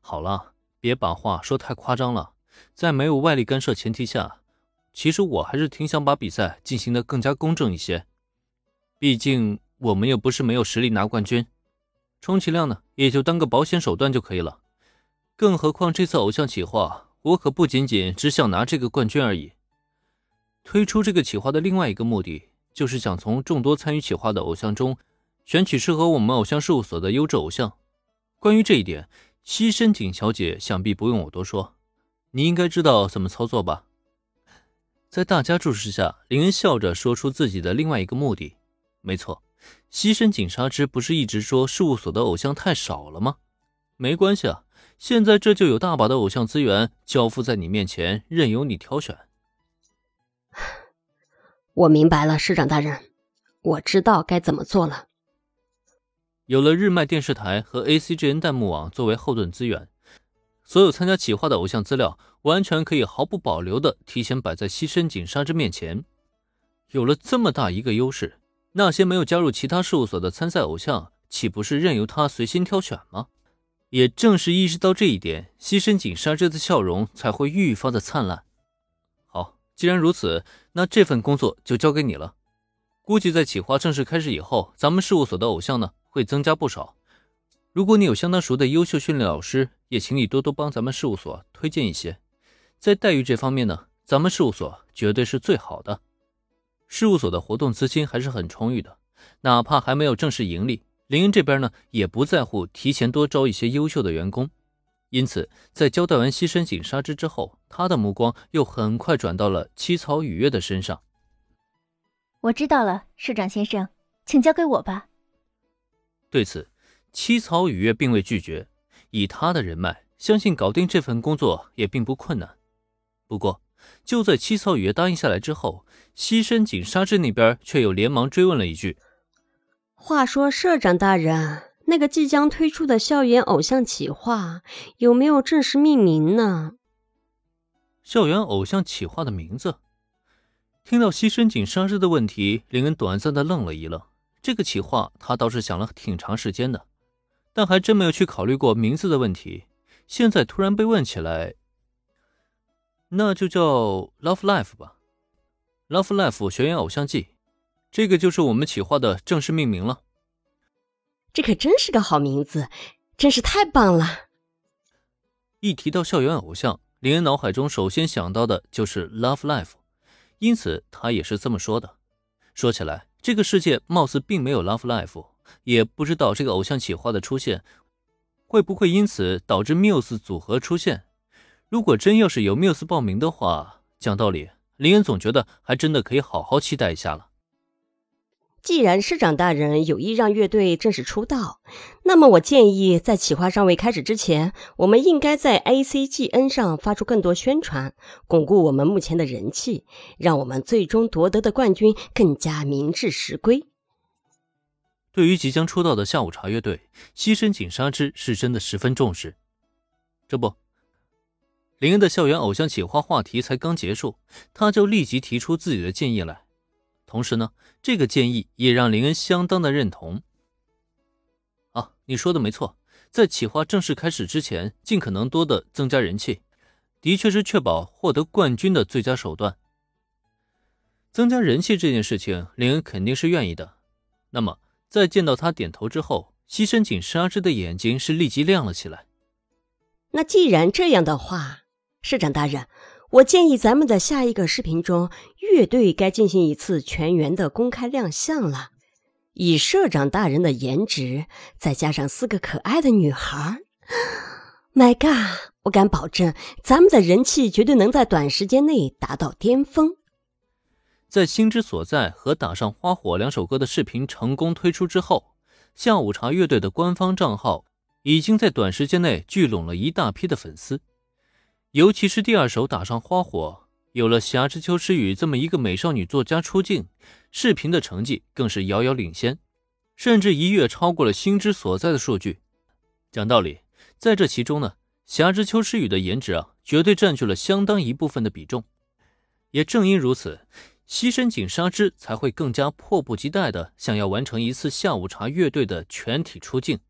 好了，别把话说太夸张了。在没有外力干涉前提下，其实我还是挺想把比赛进行的更加公正一些。毕竟我们又不是没有实力拿冠军，充其量呢也就当个保险手段就可以了。更何况这次偶像企划，我可不仅仅只想拿这个冠军而已。推出这个企划的另外一个目的，就是想从众多参与企划的偶像中，选取适合我们偶像事务所的优质偶像。关于这一点，西深井小姐想必不用我多说，你应该知道怎么操作吧？在大家注视下，林恩笑着说出自己的另外一个目的。没错，西深井纱织不是一直说事务所的偶像太少了吗？没关系啊，现在这就有大把的偶像资源交付在你面前，任由你挑选。我明白了，市长大人，我知道该怎么做了。有了日漫电视台和 ACGN 弹幕网作为后盾资源，所有参加企划的偶像资料完全可以毫不保留的提前摆在西深井纱织面前。有了这么大一个优势，那些没有加入其他事务所的参赛偶像，岂不是任由他随心挑选吗？也正是意识到这一点，西深井纱织的笑容才会愈发的灿烂。好既然如此，那这份工作就交给你了。估计在企划正式开始以后，咱们事务所的偶像呢会增加不少。如果你有相当熟的优秀训练老师，也请你多多帮咱们事务所推荐一些。在待遇这方面呢，咱们事务所绝对是最好的。事务所的活动资金还是很充裕的，哪怕还没有正式盈利，林恩这边呢也不在乎提前多招一些优秀的员工。因此，在交代完西深井纱织之后，他的目光又很快转到了七草雨月的身上。我知道了，社长先生，请交给我吧。对此，七草雨月并未拒绝，以他的人脉，相信搞定这份工作也并不困难。不过，就在七草雨月答应下来之后，西深井沙织那边却又连忙追问了一句：“话说，社长大人。”那个即将推出的校园偶像企划有没有正式命名呢？校园偶像企划的名字？听到西深井沙织的问题，林恩短暂的愣了一愣。这个企划他倒是想了挺长时间的，但还真没有去考虑过名字的问题。现在突然被问起来，那就叫 Love Life 吧，Love Life 学园偶像季，这个就是我们企划的正式命名了。这可真是个好名字，真是太棒了！一提到校园偶像，林恩脑海中首先想到的就是 Love Life，因此他也是这么说的。说起来，这个世界貌似并没有 Love Life，也不知道这个偶像企划的出现会不会因此导致 Muse 组合出现。如果真要是有 Muse 报名的话，讲道理，林恩总觉得还真的可以好好期待一下了。既然市长大人有意让乐队正式出道，那么我建议在企划尚未开始之前，我们应该在 ACGN 上发出更多宣传，巩固我们目前的人气，让我们最终夺得的冠军更加名至实归。对于即将出道的下午茶乐队，西深井纱织是真的十分重视。这不，林恩的校园偶像企划话题才刚结束，他就立即提出自己的建议来。同时呢，这个建议也让林恩相当的认同。啊，你说的没错，在企划正式开始之前，尽可能多的增加人气，的确是确保获得冠军的最佳手段。增加人气这件事情，林恩肯定是愿意的。那么，在见到他点头之后，西深井纱织的眼睛是立即亮了起来。那既然这样的话，市长大人。我建议咱们的下一个视频中，乐队该进行一次全员的公开亮相了。以社长大人的颜值，再加上四个可爱的女孩，My God！我敢保证，咱们的人气绝对能在短时间内达到巅峰。在《心之所在》和《打上花火》两首歌的视频成功推出之后，下午茶乐队的官方账号已经在短时间内聚拢了一大批的粉丝。尤其是第二首《打上花火》，有了霞之秋诗雨这么一个美少女作家出镜，视频的成绩更是遥遥领先，甚至一跃超过了《星之所在》的数据。讲道理，在这其中呢，霞之秋诗雨的颜值啊，绝对占据了相当一部分的比重。也正因如此，西深井纱织才会更加迫不及待的想要完成一次下午茶乐队的全体出镜。